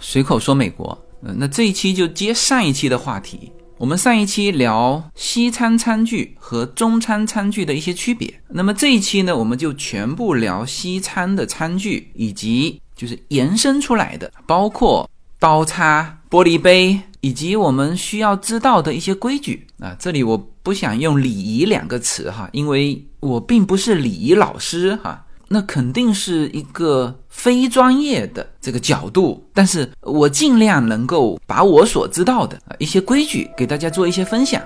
随口说美国，嗯，那这一期就接上一期的话题。我们上一期聊西餐餐具和中餐餐具的一些区别，那么这一期呢，我们就全部聊西餐的餐具，以及就是延伸出来的，包括刀叉、玻璃杯，以及我们需要知道的一些规矩啊。这里我不想用礼仪两个词哈，因为我并不是礼仪老师哈。那肯定是一个非专业的这个角度，但是我尽量能够把我所知道的一些规矩给大家做一些分享，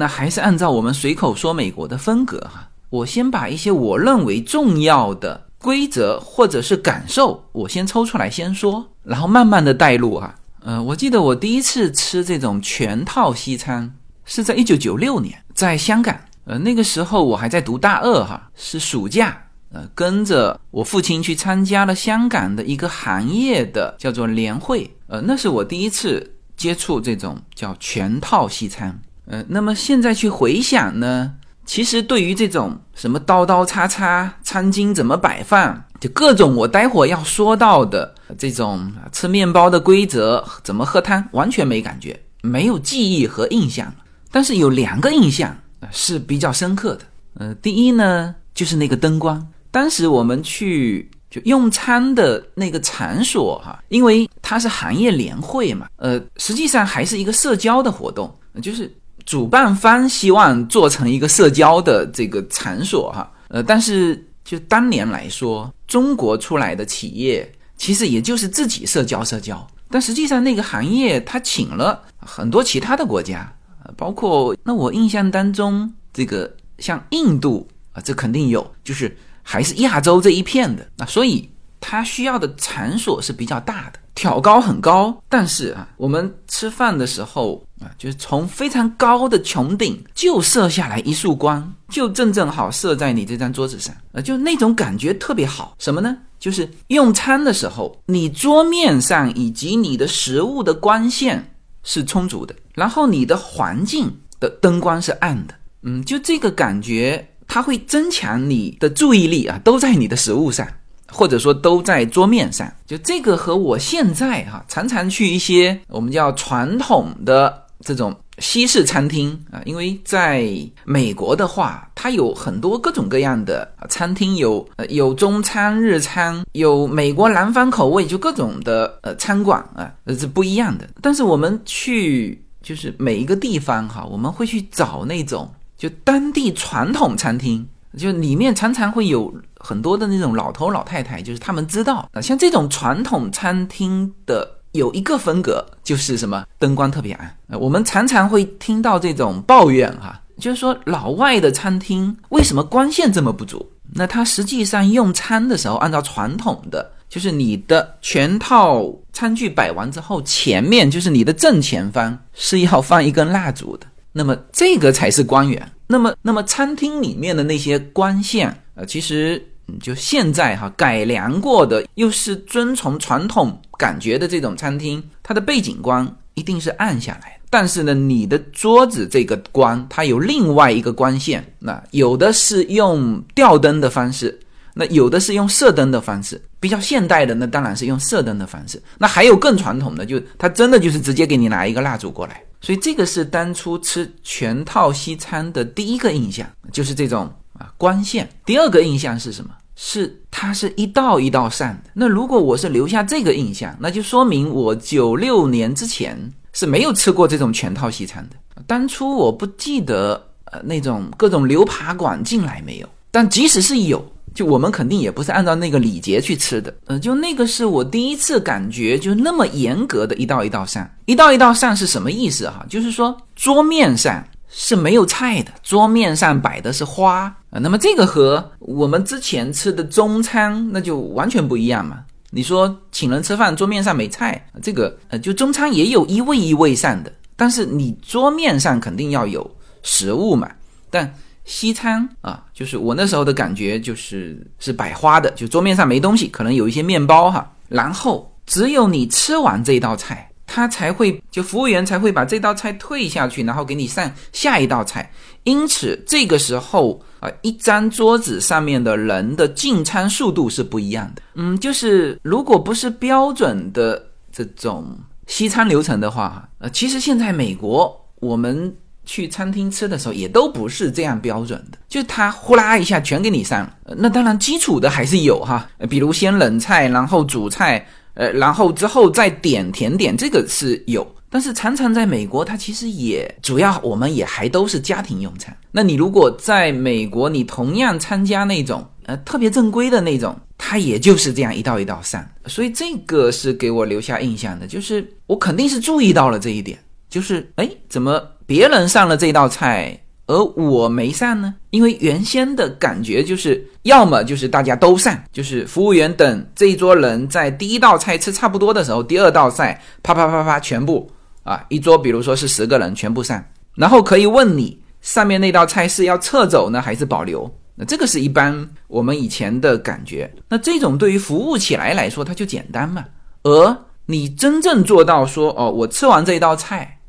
那还是按照我们随口说美国的风格哈。我先把一些我认为重要的规则或者是感受，我先抽出来先说，然后慢慢的带入哈。呃，我记得我第一次吃这种全套西餐是在一九九六年，在香港。呃，那个时候我还在读大二哈，是暑假，呃，跟着我父亲去参加了香港的一个行业的叫做年会。呃，那是我第一次接触这种叫全套西餐。呃，那么现在去回想呢，其实对于这种什么刀刀叉叉、餐巾怎么摆放，就各种我待会要说到的这种吃面包的规则、怎么喝汤，完全没感觉，没有记忆和印象。但是有两个印象是比较深刻的。呃，第一呢，就是那个灯光。当时我们去就用餐的那个场所哈，因为它是行业年会嘛，呃，实际上还是一个社交的活动，就是。主办方希望做成一个社交的这个场所哈，呃，但是就当年来说，中国出来的企业其实也就是自己社交社交，但实际上那个行业他请了很多其他的国家，包括那我印象当中这个像印度啊，这肯定有，就是还是亚洲这一片的，那所以他需要的场所是比较大的。挑高很高，但是啊，我们吃饭的时候啊，就是从非常高的穹顶就射下来一束光，就正正好射在你这张桌子上，啊，就那种感觉特别好。什么呢？就是用餐的时候，你桌面上以及你的食物的光线是充足的，然后你的环境的灯光是暗的，嗯，就这个感觉，它会增强你的注意力啊，都在你的食物上。或者说都在桌面上，就这个和我现在哈常常去一些我们叫传统的这种西式餐厅啊，因为在美国的话，它有很多各种各样的餐厅，有呃有中餐、日餐，有美国南方口味，就各种的呃餐馆啊，是不一样的。但是我们去就是每一个地方哈，我们会去找那种就当地传统餐厅。就里面常常会有很多的那种老头老太太，就是他们知道啊，像这种传统餐厅的有一个风格，就是什么灯光特别暗。我们常常会听到这种抱怨哈，就是说老外的餐厅为什么光线这么不足？那他实际上用餐的时候，按照传统的，就是你的全套餐具摆完之后，前面就是你的正前方是要放一根蜡烛的，那么这个才是光源。那么，那么餐厅里面的那些光线，呃，其实就现在哈改良过的，又是遵从传统感觉的这种餐厅，它的背景光一定是暗下来的。但是呢，你的桌子这个光，它有另外一个光线，那有的是用吊灯的方式，那有的是用射灯的方式。比较现代的，那当然是用射灯的方式。那还有更传统的，就它真的就是直接给你拿一个蜡烛过来。所以这个是当初吃全套西餐的第一个印象，就是这种啊光线。第二个印象是什么？是它是一道一道上的。那如果我是留下这个印象，那就说明我九六年之前是没有吃过这种全套西餐的。当初我不记得呃那种各种牛扒馆进来没有，但即使是有。就我们肯定也不是按照那个礼节去吃的，呃，就那个是我第一次感觉就那么严格的一道一道上，一道一道上是什么意思哈？就是说桌面上是没有菜的，桌面上摆的是花啊。那么这个和我们之前吃的中餐那就完全不一样嘛。你说请人吃饭，桌面上没菜，这个呃，就中餐也有一位一位上的，但是你桌面上肯定要有食物嘛。但西餐啊，就是我那时候的感觉就是是摆花的，就桌面上没东西，可能有一些面包哈，然后只有你吃完这道菜。他才会，就服务员才会把这道菜退下去，然后给你上下一道菜。因此，这个时候啊，一张桌子上面的人的进餐速度是不一样的。嗯，就是如果不是标准的这种西餐流程的话，呃，其实现在美国我们去餐厅吃的时候也都不是这样标准的，就他呼啦一下全给你上。那当然基础的还是有哈，比如先冷菜，然后主菜。呃，然后之后再点甜点，这个是有，但是常常在美国，它其实也主要我们也还都是家庭用餐。那你如果在美国，你同样参加那种呃特别正规的那种，它也就是这样一道一道上。所以这个是给我留下印象的，就是我肯定是注意到了这一点，就是哎，怎么别人上了这道菜？而我没上呢，因为原先的感觉就是，要么就是大家都上，就是服务员等这一桌人在第一道菜吃差不多的时候，第二道菜啪啪啪啪全部啊，一桌比如说是十个人全部上，然后可以问你上面那道菜是要撤走呢还是保留？那这个是一般我们以前的感觉。那这种对于服务起来来说，它就简单嘛。而你真正做到说哦，我吃完这一道菜。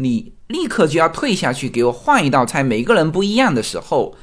你立刻就要退下去，给我换一道菜。每个人不一样的时候，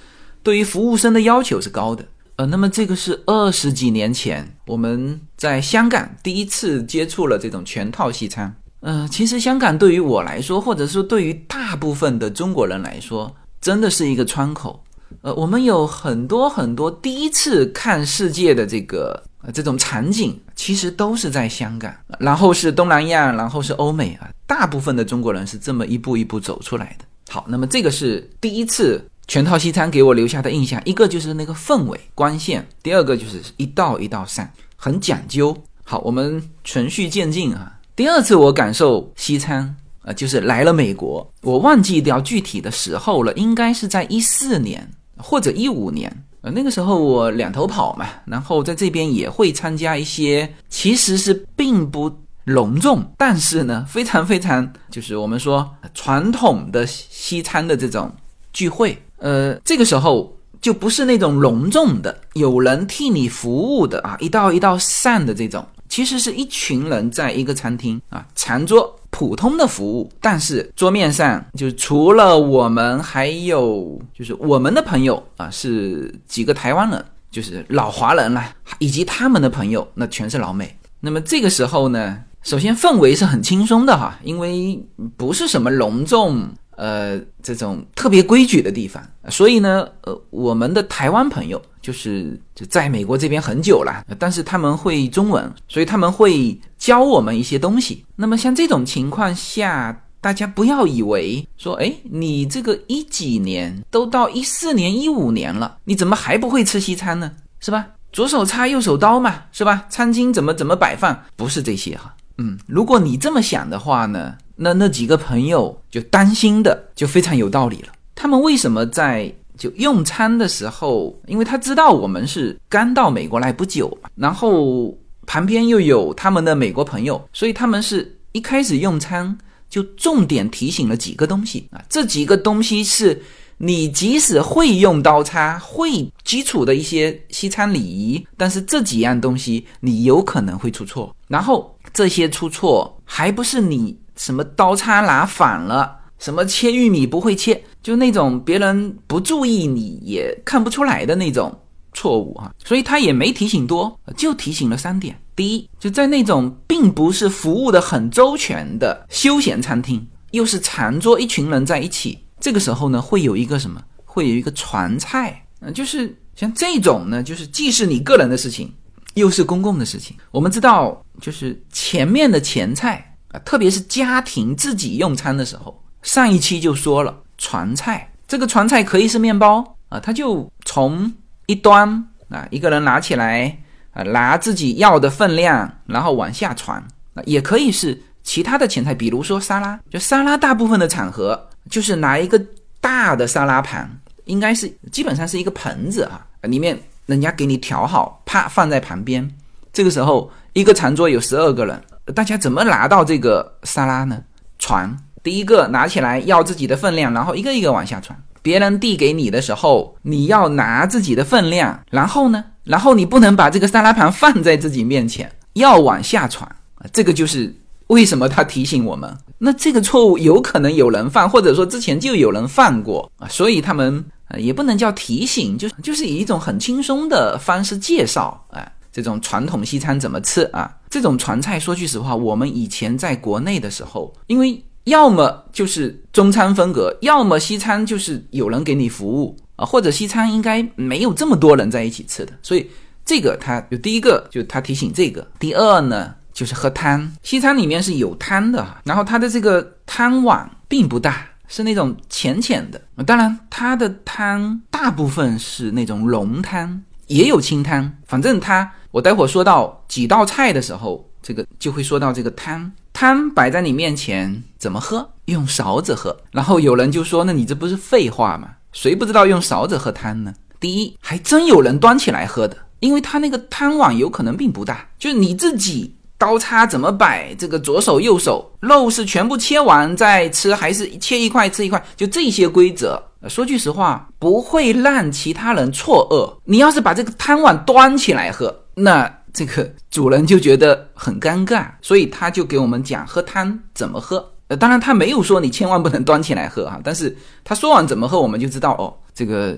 对于服务生的要求是高的。呃，那么这个是二十几年前我们在香港第一次接触了这种全套西餐。呃，其实香港对于我来说，或者说对于大部分的中国人来说，真的是一个窗口。呃，我们有很多很多第一次看世界的这个呃。这种场景其实都是在香港，然后是东南亚，然后是欧美啊。大部分的中国人是这么一步一步走出来的。好，那么这个是第一次全套西餐给我留下的印象，一个就是那个氛围、光线，第二个就是一道一道上，很讲究。好，我们循序渐进啊。第二次我感受西餐啊，就是来了美国，我忘记掉具体的时候了，应该是在一四年或者一五年。呃，那个时候我两头跑嘛，然后在这边也会参加一些，其实是并不隆重，但是呢，非常非常就是我们说传统的西餐的这种聚会。呃，这个时候就不是那种隆重的，有人替你服务的啊，一道一道上的这种，其实是一群人在一个餐厅啊，长桌。普通的服务，但是桌面上就除了我们，还有就是我们的朋友啊，是几个台湾人，就是老华人啦，以及他们的朋友，那全是老美。那么这个时候呢，首先氛围是很轻松的哈，因为不是什么隆重。呃，这种特别规矩的地方，所以呢，呃，我们的台湾朋友就是就在美国这边很久了，但是他们会中文，所以他们会教我们一些东西。那么像这种情况下，大家不要以为说，哎，你这个一几年都到一四年、一五年了，你怎么还不会吃西餐呢？是吧？左手叉右手刀嘛，是吧？餐巾怎么怎么摆放，不是这些哈。嗯，如果你这么想的话呢？那那几个朋友就担心的就非常有道理了。他们为什么在就用餐的时候，因为他知道我们是刚到美国来不久嘛，然后旁边又有他们的美国朋友，所以他们是一开始用餐就重点提醒了几个东西啊。这几个东西是你即使会用刀叉，会基础的一些西餐礼仪，但是这几样东西你有可能会出错。然后这些出错还不是你。什么刀叉拿反了，什么切玉米不会切，就那种别人不注意你也看不出来的那种错误哈，所以他也没提醒多，就提醒了三点。第一，就在那种并不是服务的很周全的休闲餐厅，又是长桌一群人在一起，这个时候呢，会有一个什么？会有一个传菜，嗯，就是像这种呢，就是既是你个人的事情，又是公共的事情。我们知道，就是前面的前菜。特别是家庭自己用餐的时候，上一期就说了传菜，这个传菜可以是面包啊，他就从一端啊，一个人拿起来啊，拿自己要的分量，然后往下传啊，也可以是其他的前菜，比如说沙拉，就沙拉大部分的场合就是拿一个大的沙拉盘，应该是基本上是一个盆子啊，里面人家给你调好，啪放在旁边，这个时候一个长桌有十二个人。大家怎么拿到这个沙拉呢？传，第一个拿起来要自己的分量，然后一个一个往下传。别人递给你的时候，你要拿自己的分量，然后呢，然后你不能把这个沙拉盘放在自己面前，要往下传啊。这个就是为什么他提醒我们。那这个错误有可能有人犯，或者说之前就有人犯过啊，所以他们呃也不能叫提醒，就是就是以一种很轻松的方式介绍啊，这种传统西餐怎么吃啊？这种传菜，说句实话，我们以前在国内的时候，因为要么就是中餐风格，要么西餐就是有人给你服务啊，或者西餐应该没有这么多人在一起吃的，所以这个他就第一个就他提醒这个，第二呢。就是喝汤，西餐里面是有汤的，然后它的这个汤碗并不大，是那种浅浅的。当然，它的汤大部分是那种浓汤，也有清汤。反正它，我待会儿说到几道菜的时候，这个就会说到这个汤。汤摆在你面前，怎么喝？用勺子喝。然后有人就说：“那你这不是废话吗？谁不知道用勺子喝汤呢？”第一，还真有人端起来喝的，因为他那个汤碗有可能并不大，就是你自己。刀叉怎么摆？这个左手右手，肉是全部切完再吃，还是切一块吃一块？就这些规则，说句实话，不会让其他人错愕。你要是把这个汤碗端起来喝，那这个主人就觉得很尴尬，所以他就给我们讲喝汤怎么喝。呃，当然他没有说你千万不能端起来喝哈，但是他说完怎么喝，我们就知道哦，这个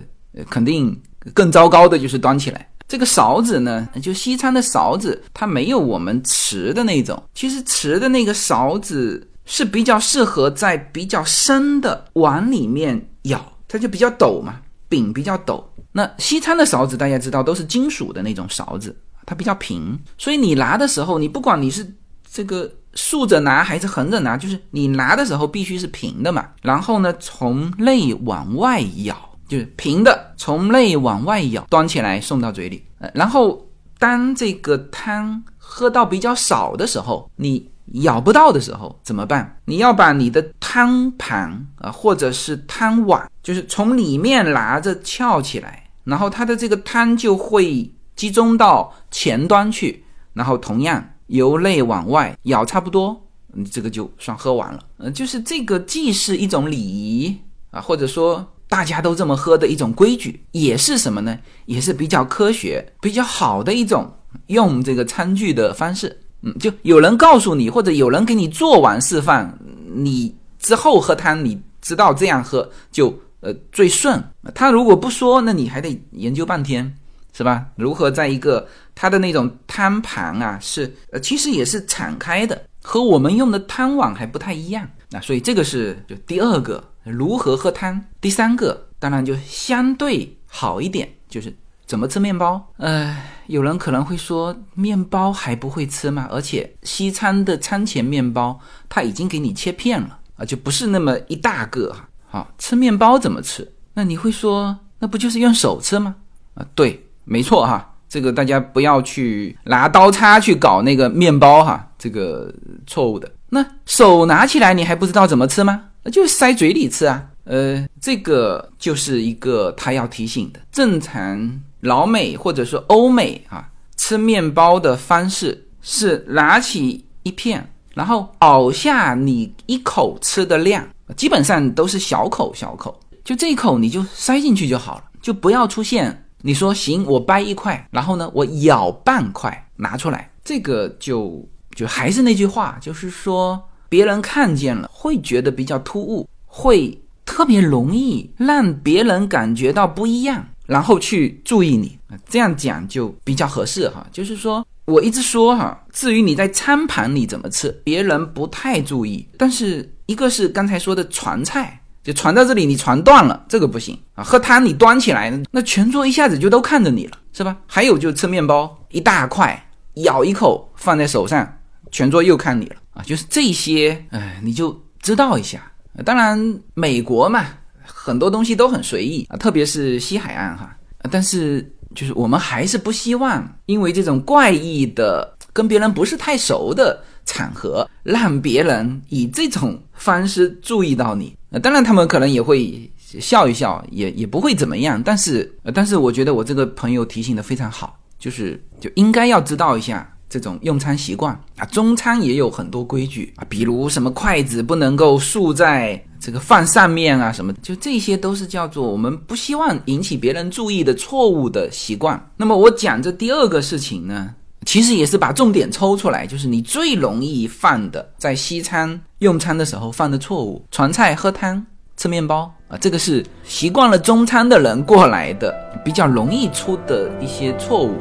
肯定更糟糕的就是端起来。这个勺子呢，就西餐的勺子，它没有我们瓷的那种。其实瓷的那个勺子是比较适合在比较深的碗里面舀，它就比较陡嘛，柄比较陡。那西餐的勺子大家知道都是金属的那种勺子，它比较平，所以你拿的时候，你不管你是这个竖着拿还是横着拿，就是你拿的时候必须是平的嘛。然后呢，从内往外舀。就是平的，从内往外舀，端起来送到嘴里。呃，然后当这个汤喝到比较少的时候，你舀不到的时候怎么办？你要把你的汤盘啊，或者是汤碗，就是从里面拿着翘起来，然后它的这个汤就会集中到前端去，然后同样由内往外舀差不多，你这个就算喝完了。呃，就是这个既是一种礼仪啊，或者说。大家都这么喝的一种规矩，也是什么呢？也是比较科学、比较好的一种用这个餐具的方式。嗯，就有人告诉你，或者有人给你做完示范，你之后喝汤，你知道这样喝就呃最顺。他如果不说，那你还得研究半天，是吧？如何在一个它的那种汤盘啊，是呃其实也是敞开的，和我们用的汤碗还不太一样。那所以这个是就第二个。如何喝汤？第三个当然就相对好一点，就是怎么吃面包。呃，有人可能会说，面包还不会吃吗？而且西餐的餐前面包，它已经给你切片了啊，就不是那么一大个哈。好，吃面包怎么吃？那你会说，那不就是用手吃吗？啊，对，没错哈。这个大家不要去拿刀叉去搞那个面包哈，这个错误的。那手拿起来，你还不知道怎么吃吗？那就塞嘴里吃啊，呃，这个就是一个他要提醒的。正常老美或者说欧美啊，吃面包的方式是拿起一片，然后咬下你一口吃的量，基本上都是小口小口，就这一口你就塞进去就好了，就不要出现你说行，我掰一块，然后呢我咬半块拿出来，这个就就还是那句话，就是说。别人看见了会觉得比较突兀，会特别容易让别人感觉到不一样，然后去注意你。这样讲就比较合适哈。就是说我一直说哈，至于你在餐盘里怎么吃，别人不太注意。但是一个是刚才说的传菜，就传到这里你传断了，这个不行啊。喝汤你端起来，那全桌一下子就都看着你了，是吧？还有就吃面包，一大块咬一口放在手上。全桌又看你了啊！就是这些，哎，你就知道一下。当然，美国嘛，很多东西都很随意啊，特别是西海岸哈。但是，就是我们还是不希望因为这种怪异的、跟别人不是太熟的场合，让别人以这种方式注意到你。当然，他们可能也会笑一笑，也也不会怎么样。但是，但是我觉得我这个朋友提醒的非常好，就是就应该要知道一下。这种用餐习惯啊。中餐也有很多规矩啊，比如什么筷子不能够竖在这个饭上面啊，什么就这些都是叫做我们不希望引起别人注意的错误的习惯。那么我讲这第二个事情呢，其实也是把重点抽出来，就是你最容易犯的在西餐用餐的时候犯的错误：传菜、喝汤、吃面包。啊，这个是习惯了中餐的人过来的，比较容易出的一些错误。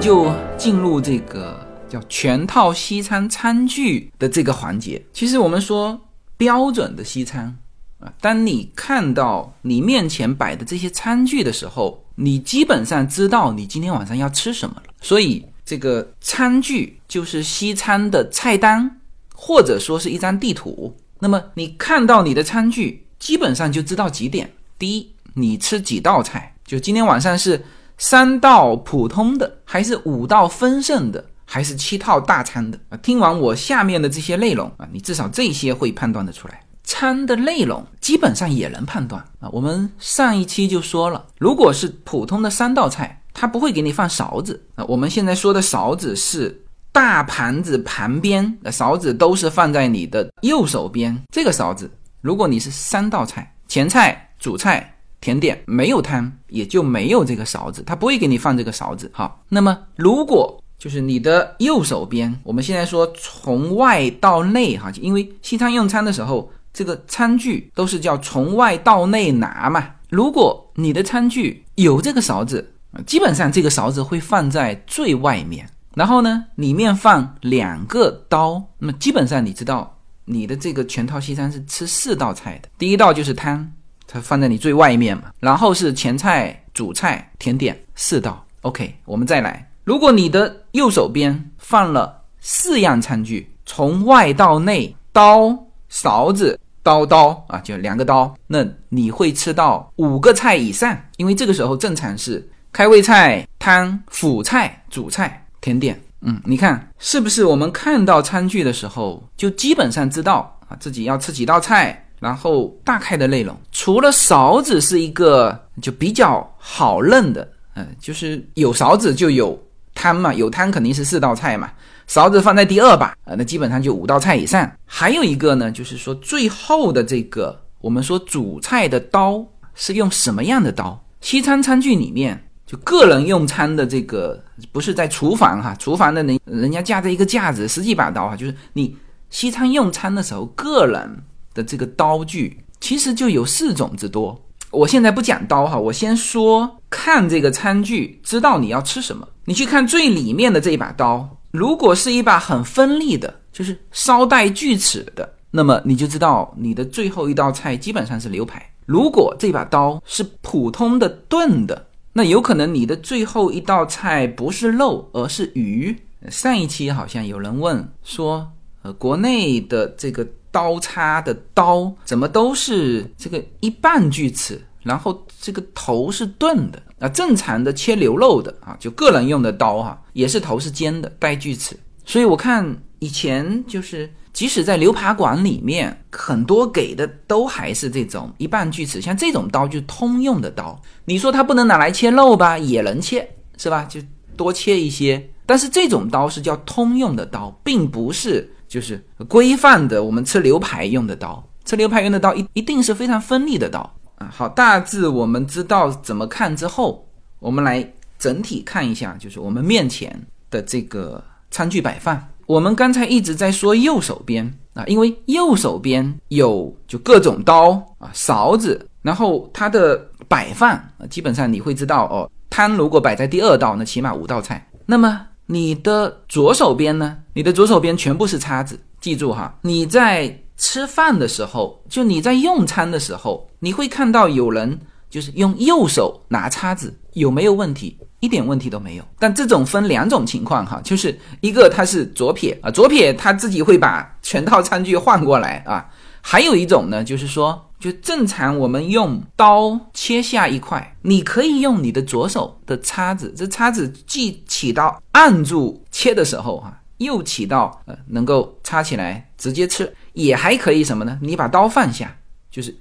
就进入这个叫全套西餐餐具的这个环节。其实我们说标准的西餐啊，当你看到你面前摆的这些餐具的时候，你基本上知道你今天晚上要吃什么了。所以这个餐具就是西餐的菜单，或者说是一张地图。那么你看到你的餐具，基本上就知道几点。第一，你吃几道菜，就今天晚上是。三道普通的，还是五道丰盛的，还是七套大餐的啊？听完我下面的这些内容啊，你至少这些会判断得出来。餐的内容基本上也能判断啊。我们上一期就说了，如果是普通的三道菜，它不会给你放勺子啊。我们现在说的勺子是大盘子旁边的勺子，都是放在你的右手边。这个勺子，如果你是三道菜，前菜、主菜。甜点没有汤，也就没有这个勺子，他不会给你放这个勺子。好，那么如果就是你的右手边，我们现在说从外到内哈，因为西餐用餐的时候，这个餐具都是叫从外到内拿嘛。如果你的餐具有这个勺子，基本上这个勺子会放在最外面，然后呢，里面放两个刀，那么基本上你知道你的这个全套西餐是吃四道菜的，第一道就是汤。它放在你最外面嘛，然后是前菜、主菜、甜点四道。OK，我们再来。如果你的右手边放了四样餐具，从外到内，刀、勺子、刀刀啊，就两个刀，那你会吃到五个菜以上，因为这个时候正常是开胃菜、汤、辅菜、主菜、甜点。嗯，你看是不是？我们看到餐具的时候，就基本上知道啊，自己要吃几道菜。然后大概的内容，除了勺子是一个就比较好认的，嗯，就是有勺子就有汤嘛，有汤肯定是四道菜嘛，勺子放在第二把，啊，那基本上就五道菜以上。还有一个呢，就是说最后的这个，我们说主菜的刀是用什么样的刀？西餐餐具里面，就个人用餐的这个不是在厨房哈，厨房的人人家架着一个架子，十几把刀哈，就是你西餐用餐的时候，个人。的这个刀具其实就有四种之多。我现在不讲刀哈，我先说看这个餐具，知道你要吃什么。你去看最里面的这一把刀，如果是一把很锋利的，就是稍带锯齿的，那么你就知道你的最后一道菜基本上是牛排。如果这把刀是普通的钝的，那有可能你的最后一道菜不是肉，而是鱼。上一期好像有人问说，呃，国内的这个。刀叉的刀怎么都是这个一半锯齿，然后这个头是钝的啊？正常的切牛肉的啊，就个人用的刀哈，也是头是尖的，带锯齿。所以我看以前就是，即使在牛扒馆里面，很多给的都还是这种一半锯齿，像这种刀就通用的刀。你说它不能拿来切肉吧？也能切，是吧？就多切一些。但是这种刀是叫通用的刀，并不是。就是规范的，我们吃牛排用的刀，吃牛排用的刀一一定是非常锋利的刀啊。好，大致我们知道怎么看之后，我们来整体看一下，就是我们面前的这个餐具摆放。我们刚才一直在说右手边啊，因为右手边有就各种刀啊、勺子，然后它的摆放啊，基本上你会知道哦，汤如果摆在第二道，那起码五道菜，那么。你的左手边呢？你的左手边全部是叉子。记住哈，你在吃饭的时候，就你在用餐的时候，你会看到有人就是用右手拿叉子，有没有问题？一点问题都没有。但这种分两种情况哈，就是一个他是左撇啊，左撇他自己会把全套餐具换过来啊。还有一种呢，就是说，就正常我们用刀切下一块，你可以用你的左手的叉子，这叉子既起到按住切的时候哈，又起到呃能够插起来直接吃，也还可以什么呢？你把刀放下，就是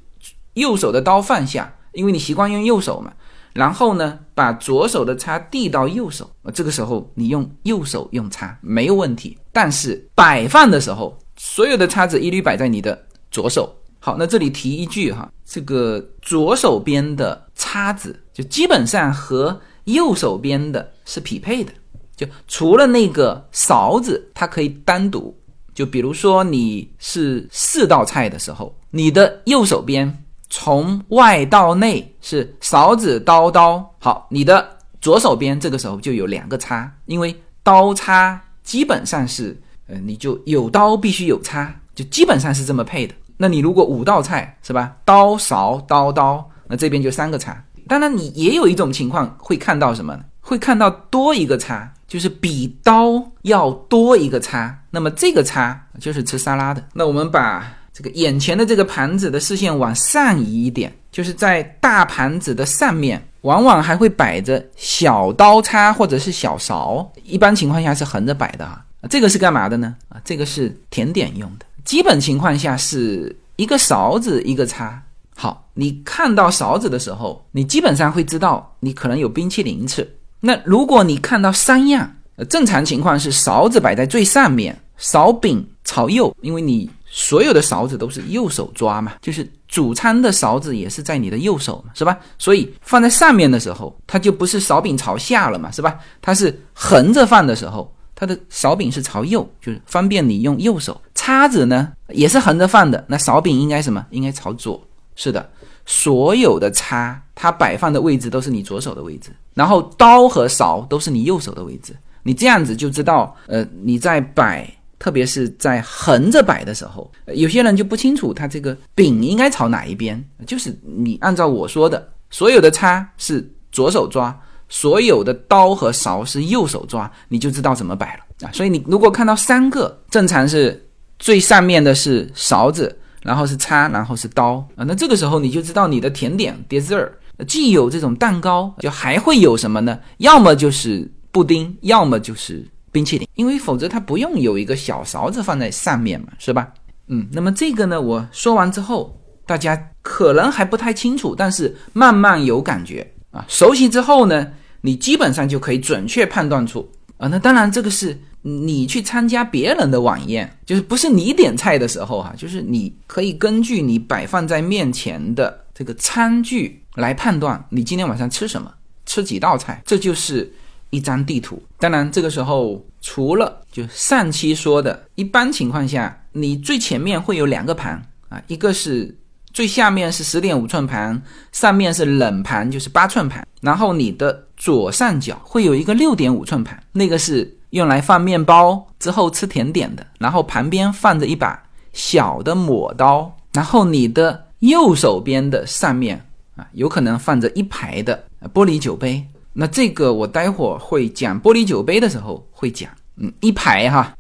右手的刀放下，因为你习惯用右手嘛。然后呢，把左手的叉递到右手，这个时候你用右手用叉没有问题。但是摆放的时候，所有的叉子一律摆在你的左手。好，那这里提一句哈，这个左手边的叉子就基本上和右手边的是匹配的，就除了那个勺子，它可以单独。就比如说你是四道菜的时候，你的右手边。从外到内是勺子刀刀，好，你的左手边这个时候就有两个叉，因为刀叉基本上是，呃，你就有刀必须有叉，就基本上是这么配的。那你如果五道菜是吧，刀勺刀刀，那这边就三个叉。当然你也有一种情况会看到什么，会看到多一个叉，就是比刀要多一个叉，那么这个叉就是吃沙拉的。那我们把。这个眼前的这个盘子的视线往上移一点，就是在大盘子的上面，往往还会摆着小刀叉或者是小勺，一般情况下是横着摆的啊。这个是干嘛的呢？啊，这个是甜点用的。基本情况下是一个勺子一个叉。好，你看到勺子的时候，你基本上会知道你可能有冰淇淋吃。那如果你看到三样，正常情况是勺子摆在最上面，勺柄朝右，因为你。所有的勺子都是右手抓嘛，就是主餐的勺子也是在你的右手，是吧？所以放在上面的时候，它就不是勺柄朝下了嘛，是吧？它是横着放的时候，它的勺柄是朝右，就是方便你用右手。叉子呢也是横着放的，那勺柄应该什么？应该朝左。是的，所有的叉它摆放的位置都是你左手的位置，然后刀和勺都是你右手的位置。你这样子就知道，呃，你在摆。特别是在横着摆的时候，有些人就不清楚他这个柄应该朝哪一边。就是你按照我说的，所有的叉是左手抓，所有的刀和勺是右手抓，你就知道怎么摆了啊。所以你如果看到三个，正常是最上面的是勺子，然后是叉，然后是刀啊。那这个时候你就知道你的甜点 dessert 既有这种蛋糕，就还会有什么呢？要么就是布丁，要么就是。冰淇淋，因为否则它不用有一个小勺子放在上面嘛，是吧？嗯，那么这个呢，我说完之后，大家可能还不太清楚，但是慢慢有感觉啊，熟悉之后呢，你基本上就可以准确判断出啊。那当然，这个是你去参加别人的晚宴，就是不是你点菜的时候哈，就是你可以根据你摆放在面前的这个餐具来判断你今天晚上吃什么，吃几道菜，这就是。一张地图，当然这个时候除了就上期说的，一般情况下，你最前面会有两个盘啊，一个是最下面是十点五寸盘，上面是冷盘，就是八寸盘，然后你的左上角会有一个六点五寸盘，那个是用来放面包之后吃甜点的，然后旁边放着一把小的抹刀，然后你的右手边的上面啊，有可能放着一排的玻璃酒杯。那这个我待会儿会讲玻璃酒杯的时候会讲，嗯，一排哈。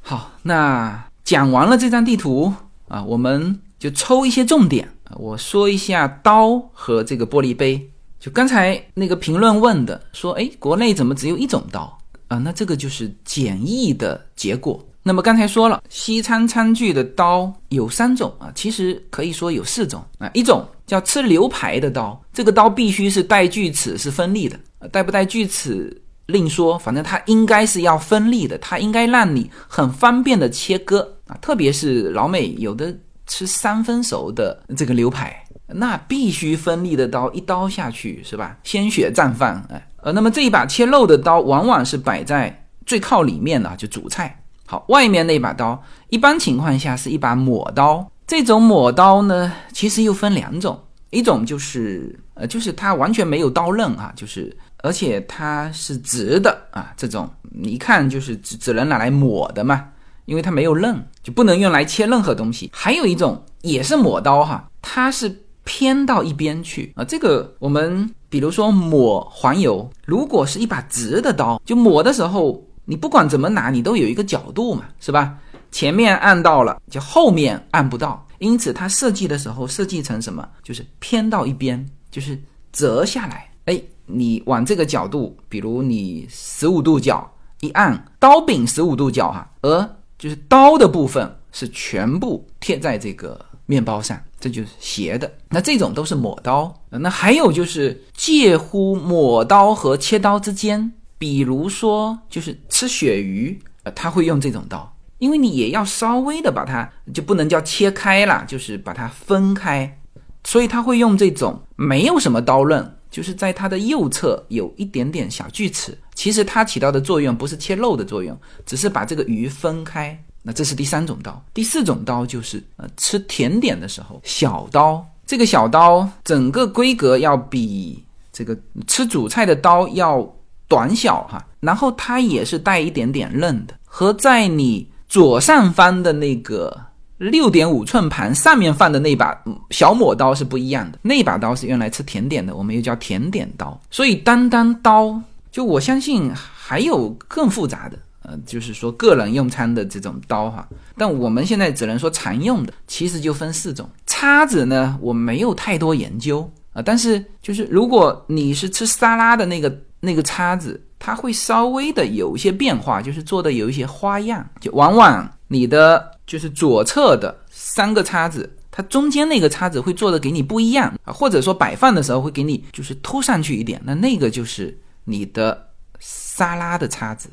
好，那讲完了这张地图啊，我们就抽一些重点啊，我说一下刀和这个玻璃杯。就刚才那个评论问的，说，哎，国内怎么只有一种刀啊？那这个就是简易的结果。那么刚才说了，西餐餐具的刀有三种啊，其实可以说有四种啊。一种叫吃牛排的刀，这个刀必须是带锯齿，是锋利的。带不带锯齿另说，反正它应该是要锋利的，它应该让你很方便的切割啊。特别是老美有的吃三分熟的这个牛排，那必须锋利的刀，一刀下去是吧？鲜血绽放，哎，呃，那么这一把切肉的刀往往是摆在最靠里面的，就主菜。好，外面那把刀，一般情况下是一把抹刀。这种抹刀呢，其实又分两种，一种就是呃，就是它完全没有刀刃啊，就是而且它是直的啊，这种一看就是只只能拿来抹的嘛，因为它没有刃，就不能用来切任何东西。还有一种也是抹刀哈，它是偏到一边去啊。这个我们比如说抹黄油，如果是一把直的刀，就抹的时候，你不管怎么拿，你都有一个角度嘛，是吧？前面按到了，就后面按不到，因此它设计的时候设计成什么？就是偏到一边，就是折下来。哎，你往这个角度，比如你十五度角一按，刀柄十五度角哈，而就是刀的部分是全部贴在这个面包上，这就是斜的。那这种都是抹刀。那还有就是介乎抹刀和切刀之间，比如说就是吃鳕鱼，呃，他会用这种刀，因为你也要稍微的把它，就不能叫切开了，就是把它分开，所以他会用这种没有什么刀刃。就是在它的右侧有一点点小锯齿，其实它起到的作用不是切肉的作用，只是把这个鱼分开。那这是第三种刀，第四种刀就是呃吃甜点的时候小刀，这个小刀整个规格要比这个吃主菜的刀要短小哈，然后它也是带一点点刃的，和在你左上方的那个。六点五寸盘上面放的那把小抹刀是不一样的，那把刀是用来吃甜点的，我们又叫甜点刀。所以单单刀，就我相信还有更复杂的，呃，就是说个人用餐的这种刀哈。但我们现在只能说常用的，其实就分四种。叉子呢，我没有太多研究啊，但是就是如果你是吃沙拉的那个那个叉子，它会稍微的有一些变化，就是做的有一些花样，就往往你的。就是左侧的三个叉子，它中间那个叉子会做的给你不一样啊，或者说摆放的时候会给你就是凸上去一点，那那个就是你的沙拉的叉子，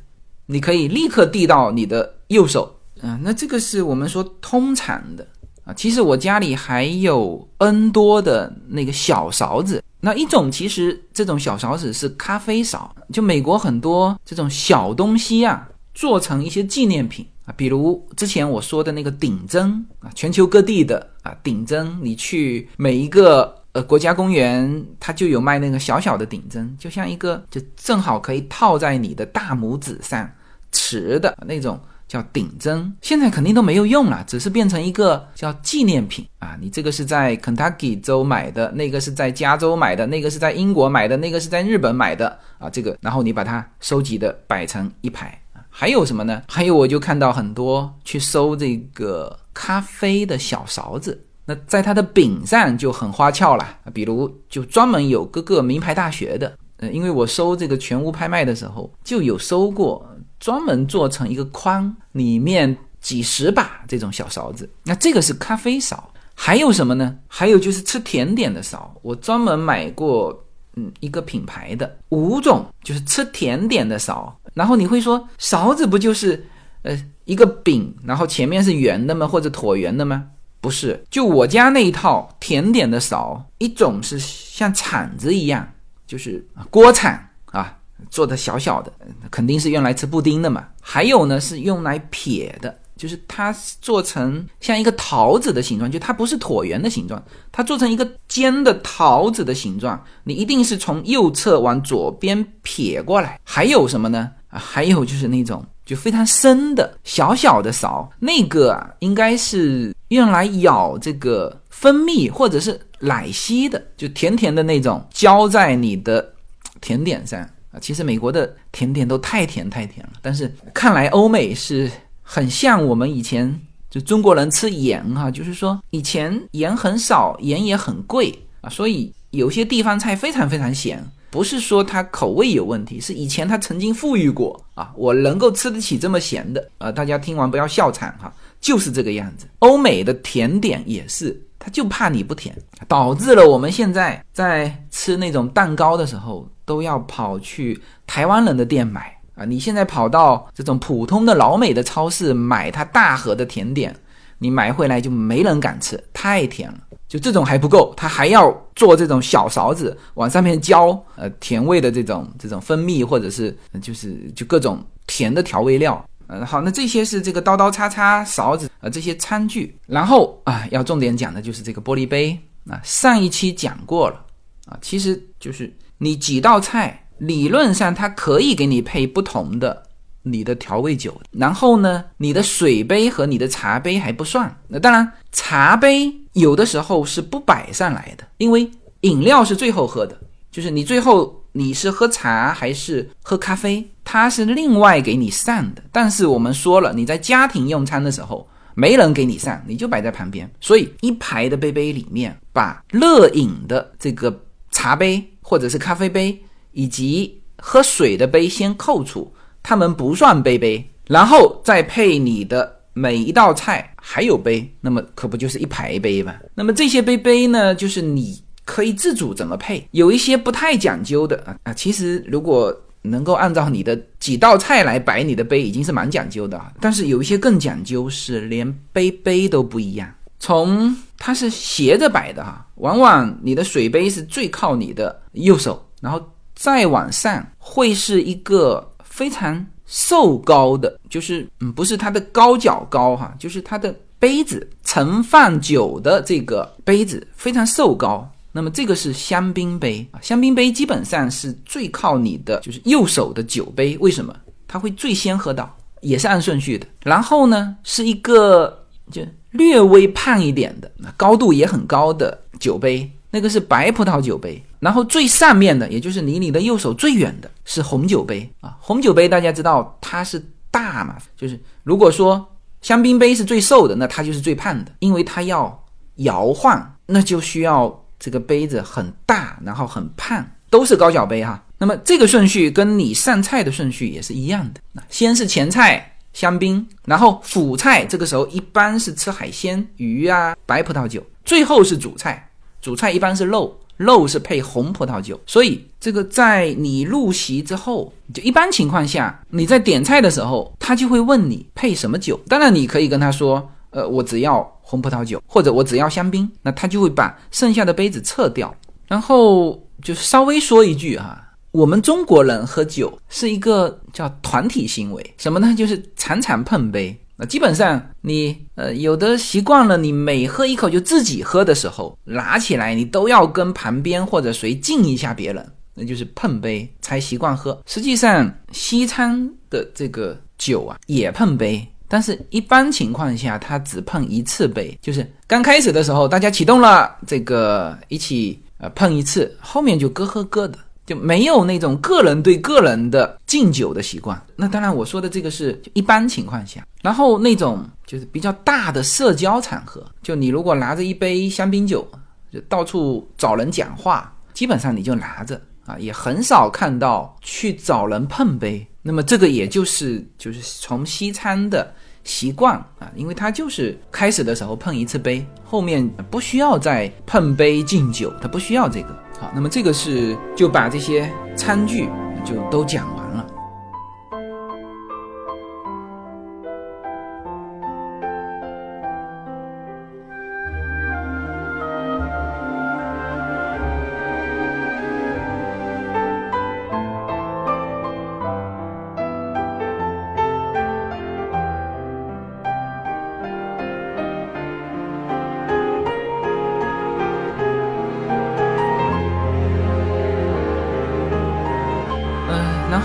你可以立刻递到你的右手啊。那这个是我们说通常的啊。其实我家里还有 N 多的那个小勺子，那一种其实这种小勺子是咖啡勺，就美国很多这种小东西啊，做成一些纪念品啊。比如之前我说的那个顶针啊，全球各地的啊顶针，你去每一个呃国家公园，它就有卖那个小小的顶针，就像一个就正好可以套在你的大拇指上持的那种叫顶针。现在肯定都没有用了，只是变成一个叫纪念品啊。你这个是在肯塔基州买的，那个是在加州买的，那个是在英国买的，那个是在日本买的啊。这个然后你把它收集的摆成一排。还有什么呢？还有，我就看到很多去收这个咖啡的小勺子，那在它的柄上就很花俏了。比如，就专门有各个名牌大学的，呃，因为我收这个全屋拍卖的时候，就有收过专门做成一个框，里面几十把这种小勺子。那这个是咖啡勺。还有什么呢？还有就是吃甜点的勺，我专门买过，嗯，一个品牌的五种，就是吃甜点的勺。然后你会说，勺子不就是，呃，一个柄，然后前面是圆的吗？或者椭圆的吗？不是，就我家那一套甜点的勺，一种是像铲子一样，就是锅铲啊，做的小小的，肯定是用来吃布丁的嘛。还有呢，是用来撇的。就是它做成像一个桃子的形状，就它不是椭圆的形状，它做成一个尖的桃子的形状。你一定是从右侧往左边撇过来。还有什么呢？啊，还有就是那种就非常深的小小的勺，那个啊应该是用来舀这个蜂蜜或者是奶昔的，就甜甜的那种，浇在你的甜点上啊。其实美国的甜点都太甜太甜了，但是看来欧美是。很像我们以前就中国人吃盐哈，就是说以前盐很少，盐也很贵啊，所以有些地方菜非常非常咸，不是说它口味有问题，是以前它曾经富裕过啊，我能够吃得起这么咸的啊，大家听完不要笑场哈，就是这个样子。欧美的甜点也是，他就怕你不甜，导致了我们现在在吃那种蛋糕的时候，都要跑去台湾人的店买。啊，你现在跑到这种普通的老美的超市买它大盒的甜点，你买回来就没人敢吃，太甜了。就这种还不够，他还要做这种小勺子，往上面浇呃甜味的这种这种蜂蜜，或者是就是就各种甜的调味料。嗯，好，那这些是这个刀刀叉叉、勺子啊这些餐具。然后啊，要重点讲的就是这个玻璃杯啊，上一期讲过了啊，其实就是你几道菜。理论上，它可以给你配不同的你的调味酒。然后呢，你的水杯和你的茶杯还不算。那当然，茶杯有的时候是不摆上来的，因为饮料是最后喝的，就是你最后你是喝茶还是喝咖啡，它是另外给你上的。但是我们说了，你在家庭用餐的时候，没人给你上，你就摆在旁边，所以一排的杯杯里面，把热饮的这个茶杯或者是咖啡杯以及喝水的杯先扣除，他们不算杯杯，然后再配你的。每一道菜还有杯，那么可不就是一排杯吗？那么这些杯杯呢，就是你可以自主怎么配。有一些不太讲究的啊啊，其实如果能够按照你的几道菜来摆你的杯，已经是蛮讲究的。但是有一些更讲究，是连杯杯都不一样。从它是斜着摆的哈，往往你的水杯是最靠你的右手，然后再往上会是一个非常。瘦高的，就是嗯，不是它的高脚高哈，就是它的杯子盛放酒的这个杯子非常瘦高。那么这个是香槟杯啊，香槟杯基本上是最靠你的就是右手的酒杯，为什么？它会最先喝到，也是按顺序的。然后呢，是一个就略微胖一点的，高度也很高的酒杯。那个是白葡萄酒杯，然后最上面的，也就是离你的右手最远的，是红酒杯啊。红酒杯大家知道它是大嘛，就是如果说香槟杯是最瘦的，那它就是最胖的，因为它要摇晃，那就需要这个杯子很大，然后很胖，都是高脚杯哈。那么这个顺序跟你上菜的顺序也是一样的，先是前菜香槟，然后辅菜这个时候一般是吃海鲜鱼啊，白葡萄酒，最后是主菜。主菜一般是肉，肉是配红葡萄酒，所以这个在你入席之后，就一般情况下，你在点菜的时候，他就会问你配什么酒。当然，你可以跟他说，呃，我只要红葡萄酒，或者我只要香槟，那他就会把剩下的杯子撤掉。然后就稍微说一句哈，我们中国人喝酒是一个叫团体行为，什么呢？就是常常碰杯。那基本上，你呃有的习惯了，你每喝一口就自己喝的时候，拿起来你都要跟旁边或者谁敬一下别人，那就是碰杯才习惯喝。实际上，西餐的这个酒啊也碰杯，但是一般情况下它只碰一次杯，就是刚开始的时候大家启动了这个一起呃碰一次，后面就各喝各的。就没有那种个人对个人的敬酒的习惯。那当然，我说的这个是一般情况下。然后那种就是比较大的社交场合，就你如果拿着一杯香槟酒，就到处找人讲话，基本上你就拿着啊，也很少看到去找人碰杯。那么这个也就是就是从西餐的习惯啊，因为它就是开始的时候碰一次杯，后面不需要再碰杯敬酒，它不需要这个。好，那么这个是就把这些餐具就都讲完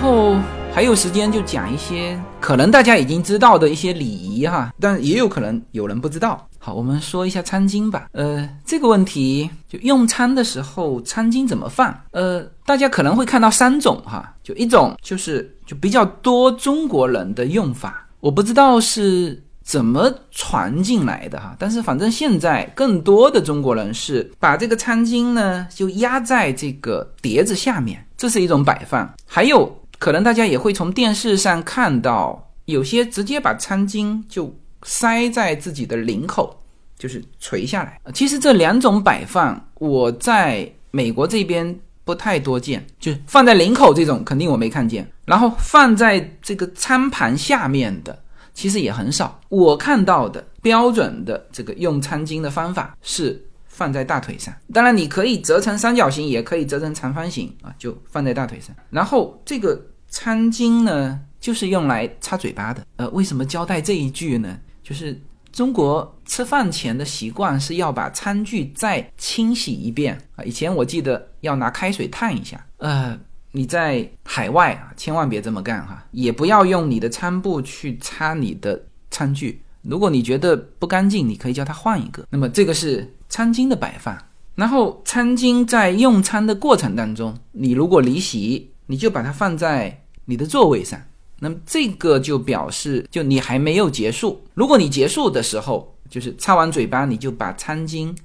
后还有时间就讲一些可能大家已经知道的一些礼仪哈，但也有可能有人不知道。好，我们说一下餐巾吧。呃，这个问题就用餐的时候餐巾怎么放？呃，大家可能会看到三种哈，就一种就是就比较多中国人的用法，我不知道是怎么传进来的哈，但是反正现在更多的中国人是把这个餐巾呢就压在这个碟子下面，这是一种摆放，还有。可能大家也会从电视上看到，有些直接把餐巾就塞在自己的领口，就是垂下来。其实这两种摆放，我在美国这边不太多见，就是放在领口这种，肯定我没看见。然后放在这个餐盘下面的，其实也很少。我看到的标准的这个用餐巾的方法是。放在大腿上，当然你可以折成三角形，也可以折成长方形啊，就放在大腿上。然后这个餐巾呢，就是用来擦嘴巴的。呃，为什么交代这一句呢？就是中国吃饭前的习惯是要把餐具再清洗一遍啊。以前我记得要拿开水烫一下。呃，你在海外啊，千万别这么干哈，也不要用你的餐布去擦你的餐具。如果你觉得不干净，你可以叫他换一个。那么这个是。餐巾的摆放。然后餐巾在用餐的过程当中，你如果离席，你就把它放在你的座位上。那么这个就表示，就你还没有结束。如果你结束的时候，就是擦完嘴巴，你就把餐巾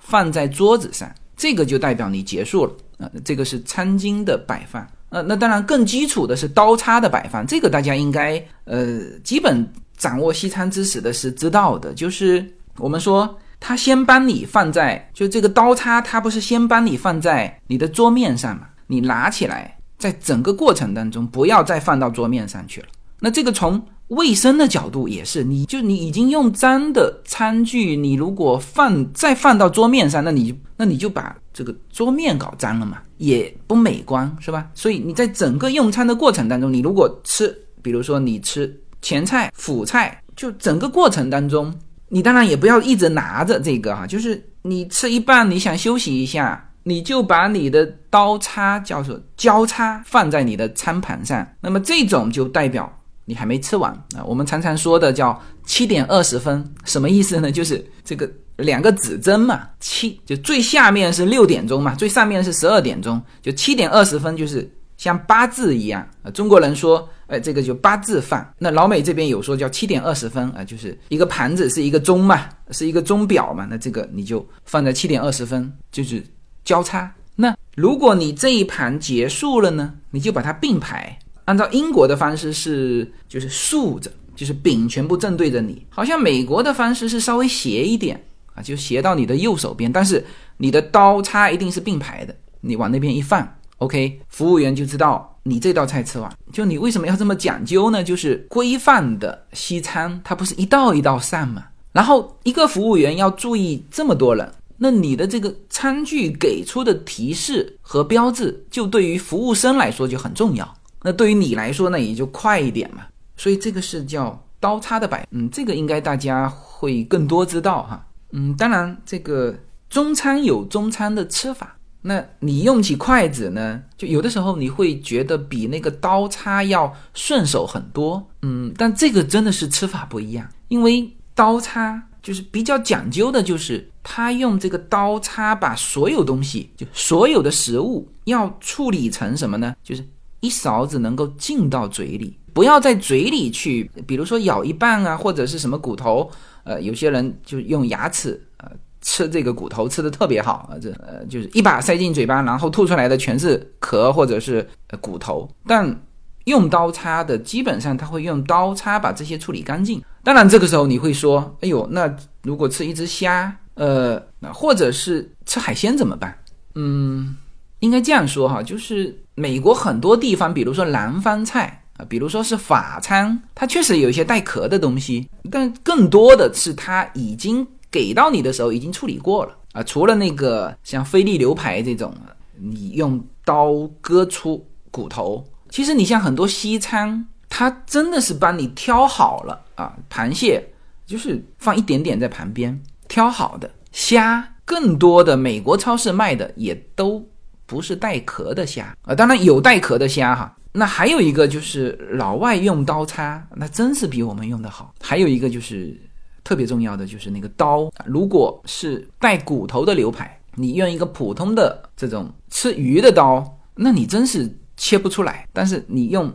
放在桌子上，这个就代表你结束了啊。这个是餐巾的摆放。呃，那当然更基础的是刀叉的摆放，这个大家应该呃基本掌握西餐知识的是知道的。就是我们说，他先帮你放在，就这个刀叉，它不是先帮你放在你的桌面上嘛？你拿起来，在整个过程当中不要再放到桌面上去了。那这个从卫生的角度也是，你就你已经用脏的餐具，你如果放再放到桌面上，那你那你就把这个桌面搞脏了嘛，也不美观，是吧？所以你在整个用餐的过程当中，你如果吃，比如说你吃前菜、辅菜，就整个过程当中，你当然也不要一直拿着这个哈，就是你吃一半，你想休息一下，你就把你的刀叉叫做交叉放在你的餐盘上，那么这种就代表。你还没吃完啊？我们常常说的叫七点二十分，什么意思呢？就是这个两个指针嘛，七就最下面是六点钟嘛，最上面是十二点钟，就七点二十分就是像八字一样啊。中国人说，哎，这个就八字放。那老美这边有说叫七点二十分啊，就是一个盘子是一个钟嘛，是一个钟表嘛。那这个你就放在七点二十分，就是交叉。那如果你这一盘结束了呢，你就把它并排。按照英国的方式是，就是竖着，就是柄全部正对着你。好像美国的方式是稍微斜一点啊，就斜到你的右手边，但是你的刀叉一定是并排的。你往那边一放，OK，服务员就知道你这道菜吃完。就你为什么要这么讲究呢？就是规范的西餐，它不是一道一道上嘛。然后一个服务员要注意这么多人，那你的这个餐具给出的提示和标志，就对于服务生来说就很重要。那对于你来说呢，也就快一点嘛。所以这个是叫刀叉的摆，嗯，这个应该大家会更多知道哈。嗯，当然这个中餐有中餐的吃法，那你用起筷子呢，就有的时候你会觉得比那个刀叉要顺手很多。嗯，但这个真的是吃法不一样，因为刀叉就是比较讲究的，就是他用这个刀叉把所有东西，就所有的食物要处理成什么呢？就是。一勺子能够进到嘴里，不要在嘴里去，比如说咬一半啊，或者是什么骨头，呃，有些人就用牙齿呃吃这个骨头，吃的特别好啊，这呃就是一把塞进嘴巴，然后吐出来的全是壳或者是骨头。但用刀叉的，基本上他会用刀叉把这些处理干净。当然这个时候你会说，哎呦，那如果吃一只虾，呃，那或者是吃海鲜怎么办？嗯，应该这样说哈，就是。美国很多地方，比如说南方菜啊，比如说是法餐，它确实有一些带壳的东西，但更多的是它已经给到你的时候已经处理过了啊。除了那个像菲力牛排这种，你用刀割出骨头，其实你像很多西餐，它真的是帮你挑好了啊。螃蟹就是放一点点在旁边挑好的，虾更多的美国超市卖的也都。不是带壳的虾啊，当然有带壳的虾哈。那还有一个就是老外用刀叉，那真是比我们用的好。还有一个就是特别重要的，就是那个刀，如果是带骨头的牛排，你用一个普通的这种吃鱼的刀，那你真是切不出来。但是你用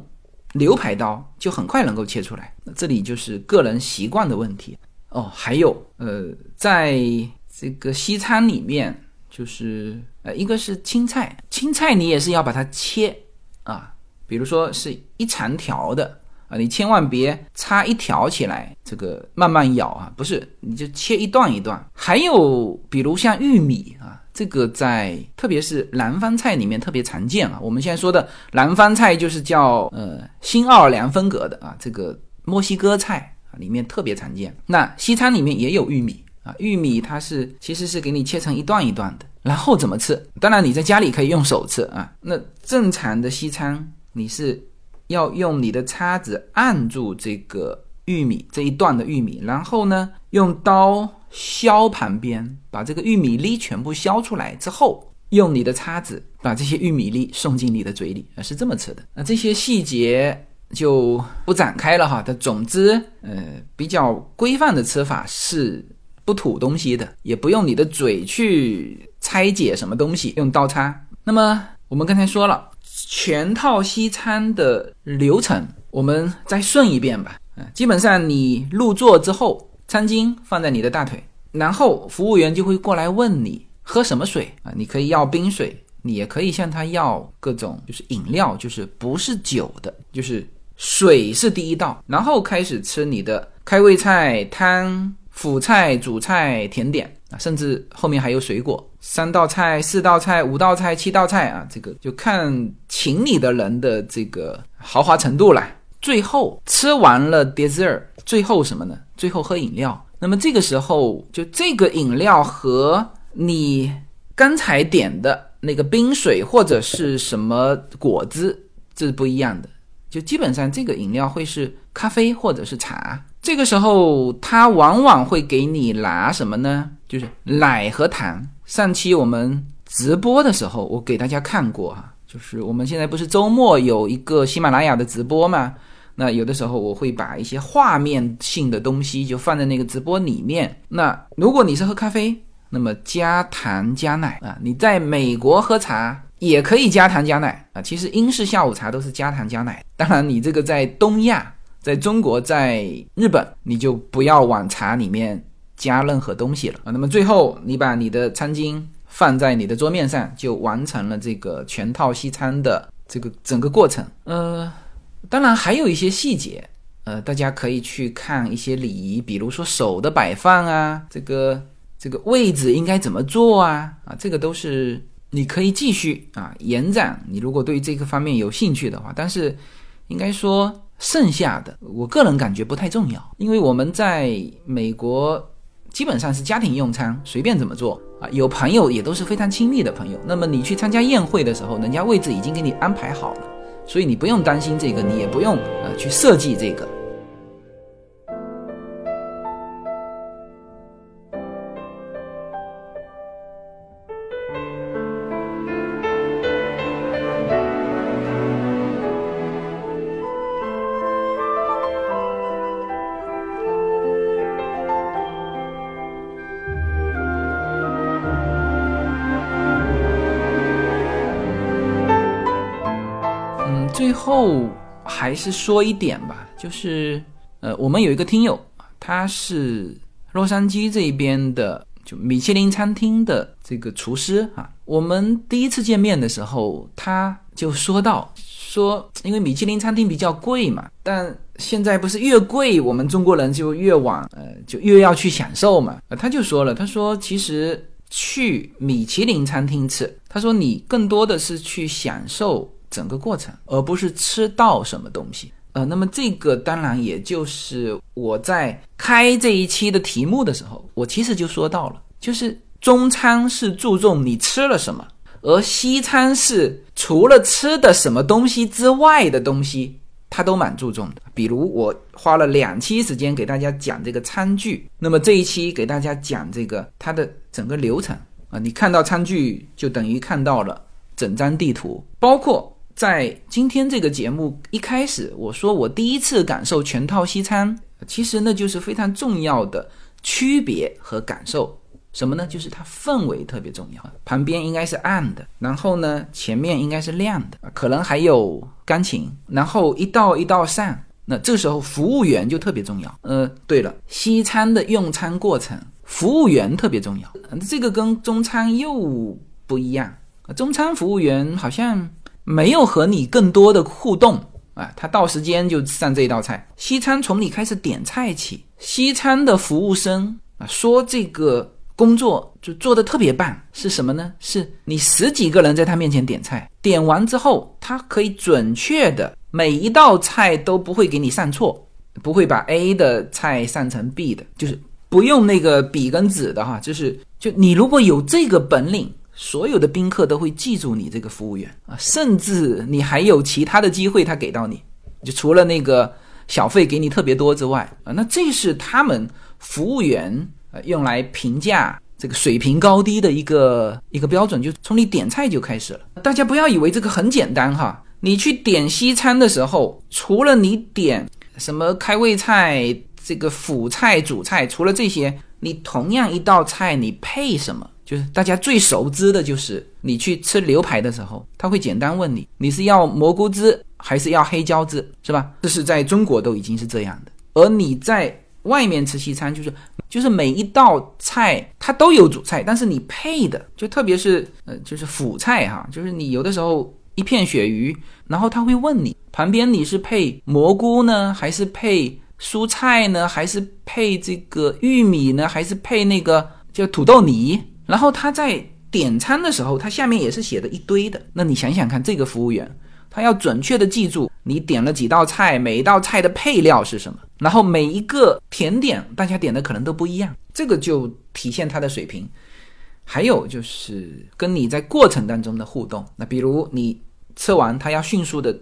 牛排刀，就很快能够切出来。这里就是个人习惯的问题哦。还有呃，在这个西餐里面。就是呃，一个是青菜，青菜你也是要把它切啊，比如说是一长条的啊，你千万别插一条起来，这个慢慢咬啊，不是，你就切一段一段。还有比如像玉米啊，这个在特别是南方菜里面特别常见啊。我们现在说的南方菜就是叫呃新奥尔良风格的啊，这个墨西哥菜啊里面特别常见。那西餐里面也有玉米。啊，玉米它是其实是给你切成一段一段的，然后怎么吃？当然你在家里可以用手吃啊。那正常的西餐，你是要用你的叉子按住这个玉米这一段的玉米，然后呢用刀削旁边，把这个玉米粒全部削出来之后，用你的叉子把这些玉米粒送进你的嘴里啊，是这么吃的。那这些细节就不展开了哈。但总之，呃，比较规范的吃法是。不吐东西的，也不用你的嘴去拆解什么东西，用刀叉。那么我们刚才说了全套西餐的流程，我们再顺一遍吧。啊，基本上你入座之后，餐巾放在你的大腿，然后服务员就会过来问你喝什么水啊？你可以要冰水，你也可以向他要各种就是饮料，就是不是酒的，就是水是第一道，然后开始吃你的开胃菜、汤、辅菜、主菜、甜点啊，甚至后面还有水果，三道菜、四道菜、五道菜、七道菜啊，这个就看请你的人的这个豪华程度了。最后吃完了 dessert，最后什么呢？最后喝饮料。那么这个时候，就这个饮料和你刚才点的那个冰水或者是什么果汁，这是不一样的。就基本上这个饮料会是咖啡或者是茶。这个时候，它往往会给你拿什么呢？就是奶和糖。上期我们直播的时候，我给大家看过哈，就是我们现在不是周末有一个喜马拉雅的直播吗？那有的时候我会把一些画面性的东西就放在那个直播里面。那如果你是喝咖啡，那么加糖加奶啊。你在美国喝茶也可以加糖加奶啊。其实英式下午茶都是加糖加奶。当然，你这个在东亚，在中国，在日本，你就不要往茶里面加任何东西了啊。那么最后，你把你的餐巾放在你的桌面上，就完成了这个全套西餐的这个整个过程。呃。当然还有一些细节，呃，大家可以去看一些礼仪，比如说手的摆放啊，这个这个位置应该怎么做啊，啊，这个都是你可以继续啊延展。你如果对这个方面有兴趣的话，但是应该说剩下的，我个人感觉不太重要，因为我们在美国基本上是家庭用餐，随便怎么做啊，有朋友也都是非常亲密的朋友。那么你去参加宴会的时候，人家位置已经给你安排好了。所以你不用担心这个，你也不用呃去设计这个。还是说一点吧，就是呃，我们有一个听友，他是洛杉矶这边的，就米其林餐厅的这个厨师啊。我们第一次见面的时候，他就说到说，因为米其林餐厅比较贵嘛，但现在不是越贵，我们中国人就越往呃，就越要去享受嘛。他就说了，他说其实去米其林餐厅吃，他说你更多的是去享受。整个过程，而不是吃到什么东西。呃，那么这个当然也就是我在开这一期的题目的时候，我其实就说到了，就是中餐是注重你吃了什么，而西餐是除了吃的什么东西之外的东西，它都蛮注重的。比如我花了两期时间给大家讲这个餐具，那么这一期给大家讲这个它的整个流程啊，你看到餐具就等于看到了整张地图，包括。在今天这个节目一开始，我说我第一次感受全套西餐，其实那就是非常重要的区别和感受。什么呢？就是它氛围特别重要，旁边应该是暗的，然后呢，前面应该是亮的，可能还有钢琴，然后一道一道上，那这时候服务员就特别重要。呃，对了，西餐的用餐过程，服务员特别重要，这个跟中餐又不一样。中餐服务员好像。没有和你更多的互动啊，他到时间就上这一道菜。西餐从你开始点菜起，西餐的服务生啊说这个工作就做的特别棒，是什么呢？是你十几个人在他面前点菜，点完之后，他可以准确的每一道菜都不会给你上错，不会把 A 的菜上成 B 的，就是不用那个笔跟纸的哈，就是就你如果有这个本领。所有的宾客都会记住你这个服务员啊，甚至你还有其他的机会，他给到你，就除了那个小费给你特别多之外啊，那这是他们服务员呃用来评价这个水平高低的一个一个标准，就从你点菜就开始了。大家不要以为这个很简单哈，你去点西餐的时候，除了你点什么开胃菜、这个辅菜、主菜，除了这些。你同样一道菜，你配什么？就是大家最熟知的，就是你去吃牛排的时候，他会简单问你，你是要蘑菇汁还是要黑椒汁，是吧？这是在中国都已经是这样的。而你在外面吃西餐，就是就是每一道菜它都有主菜，但是你配的，就特别是呃，就是辅菜哈，就是你有的时候一片鳕鱼，然后他会问你旁边你是配蘑菇呢，还是配蔬菜呢，还是配这个玉米呢，还是配那个叫土豆泥？然后他在点餐的时候，他下面也是写的一堆的。那你想想看，这个服务员他要准确的记住你点了几道菜，每一道菜的配料是什么，然后每一个甜点大家点的可能都不一样，这个就体现他的水平。还有就是跟你在过程当中的互动，那比如你吃完，他要迅速的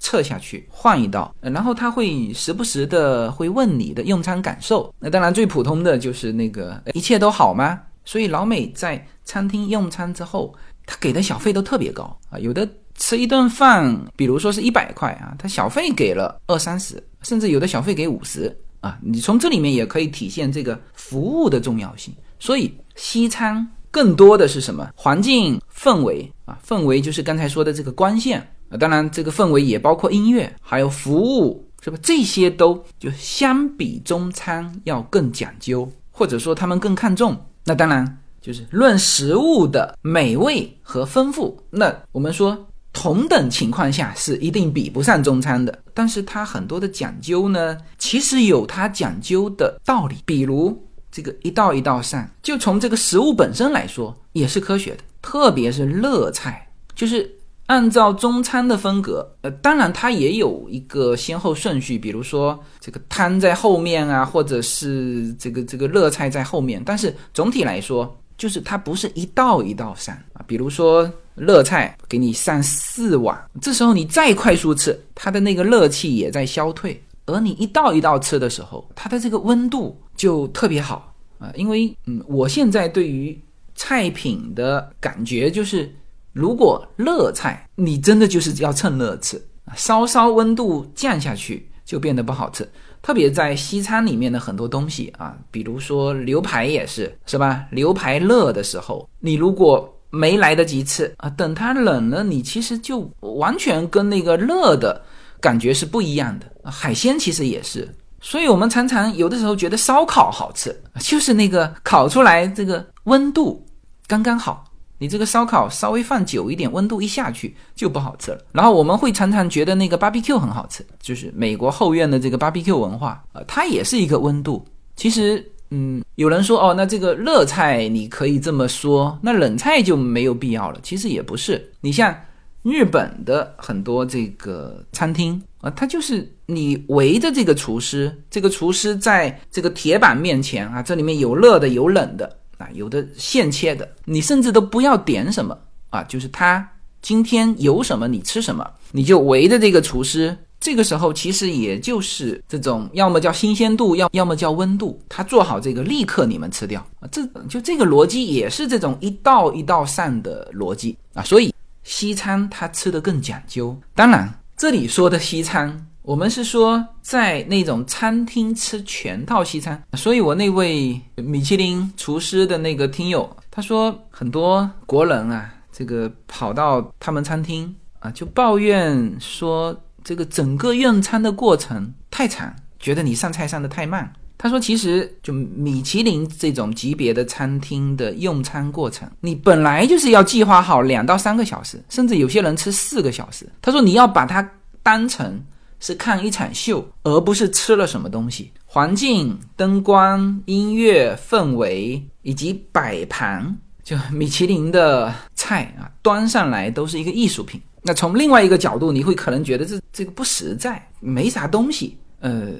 撤下去换一道，然后他会时不时的会问你的用餐感受。那当然最普通的就是那个一切都好吗？所以老美在餐厅用餐之后，他给的小费都特别高啊，有的吃一顿饭，比如说是一百块啊，他小费给了二三十，甚至有的小费给五十啊。你从这里面也可以体现这个服务的重要性。所以西餐更多的是什么？环境氛围啊，氛围就是刚才说的这个光线啊，当然这个氛围也包括音乐，还有服务，是吧？这些都就相比中餐要更讲究，或者说他们更看重。那当然就是论食物的美味和丰富，那我们说同等情况下是一定比不上中餐的。但是它很多的讲究呢，其实有它讲究的道理。比如这个一道一道上，就从这个食物本身来说也是科学的。特别是热菜，就是按照中餐的风格，呃，当然它也有一个先后顺序，比如说这个汤在后面啊，或者是这个这个热菜在后面。但是总体来说，就是它不是一道一道上啊。比如说热菜给你上四碗，这时候你再快速吃，它的那个热气也在消退。而你一道一道吃的时候，它的这个温度就特别好啊。因为嗯，我现在对于菜品的感觉就是。如果热菜，你真的就是要趁热吃啊，稍稍温度降下去就变得不好吃。特别在西餐里面的很多东西啊，比如说牛排也是，是吧？牛排热的时候，你如果没来得及吃啊，等它冷了，你其实就完全跟那个热的感觉是不一样的。海鲜其实也是，所以我们常常有的时候觉得烧烤好吃，就是那个烤出来这个温度刚刚好。你这个烧烤稍微放久一点，温度一下去就不好吃了。然后我们会常常觉得那个 barbecue 很好吃，就是美国后院的这个 barbecue 文化啊，它也是一个温度。其实，嗯，有人说哦，那这个热菜你可以这么说，那冷菜就没有必要了。其实也不是，你像日本的很多这个餐厅啊，它就是你围着这个厨师，这个厨师在这个铁板面前啊，这里面有热的有冷的。啊，有的现切的，你甚至都不要点什么啊，就是他今天有什么你吃什么，你就围着这个厨师。这个时候其实也就是这种，要么叫新鲜度，要要么叫温度，他做好这个立刻你们吃掉啊，这就这个逻辑也是这种一道一道上的逻辑啊。所以西餐它吃的更讲究。当然，这里说的西餐。我们是说，在那种餐厅吃全套西餐，所以我那位米其林厨师的那个听友，他说很多国人啊，这个跑到他们餐厅啊，就抱怨说这个整个用餐的过程太长，觉得你上菜上的太慢。他说，其实就米其林这种级别的餐厅的用餐过程，你本来就是要计划好两到三个小时，甚至有些人吃四个小时。他说，你要把它当成。是看一场秀，而不是吃了什么东西。环境、灯光、音乐、氛围以及摆盘，就米其林的菜啊，端上来都是一个艺术品。那从另外一个角度，你会可能觉得这这个不实在，没啥东西。呃，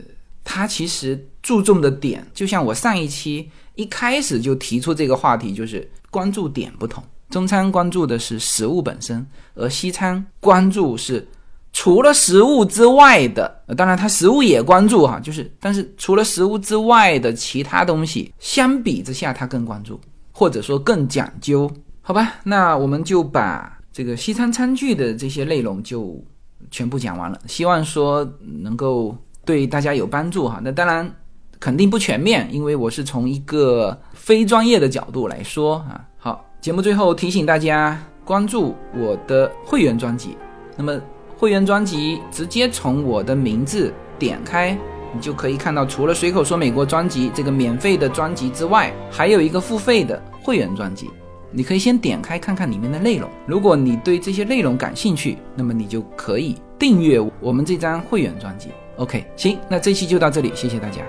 他其实注重的点，就像我上一期一开始就提出这个话题，就是关注点不同。中餐关注的是食物本身，而西餐关注是。除了食物之外的，当然他食物也关注哈，就是但是除了食物之外的其他东西，相比之下他更关注，或者说更讲究，好吧？那我们就把这个西餐餐具的这些内容就全部讲完了，希望说能够对大家有帮助哈。那当然肯定不全面，因为我是从一个非专业的角度来说啊。好，节目最后提醒大家关注我的会员专辑。那么会员专辑直接从我的名字点开，你就可以看到，除了随口说美国专辑这个免费的专辑之外，还有一个付费的会员专辑。你可以先点开看看里面的内容。如果你对这些内容感兴趣，那么你就可以订阅我们这张会员专辑。OK，行，那这期就到这里，谢谢大家。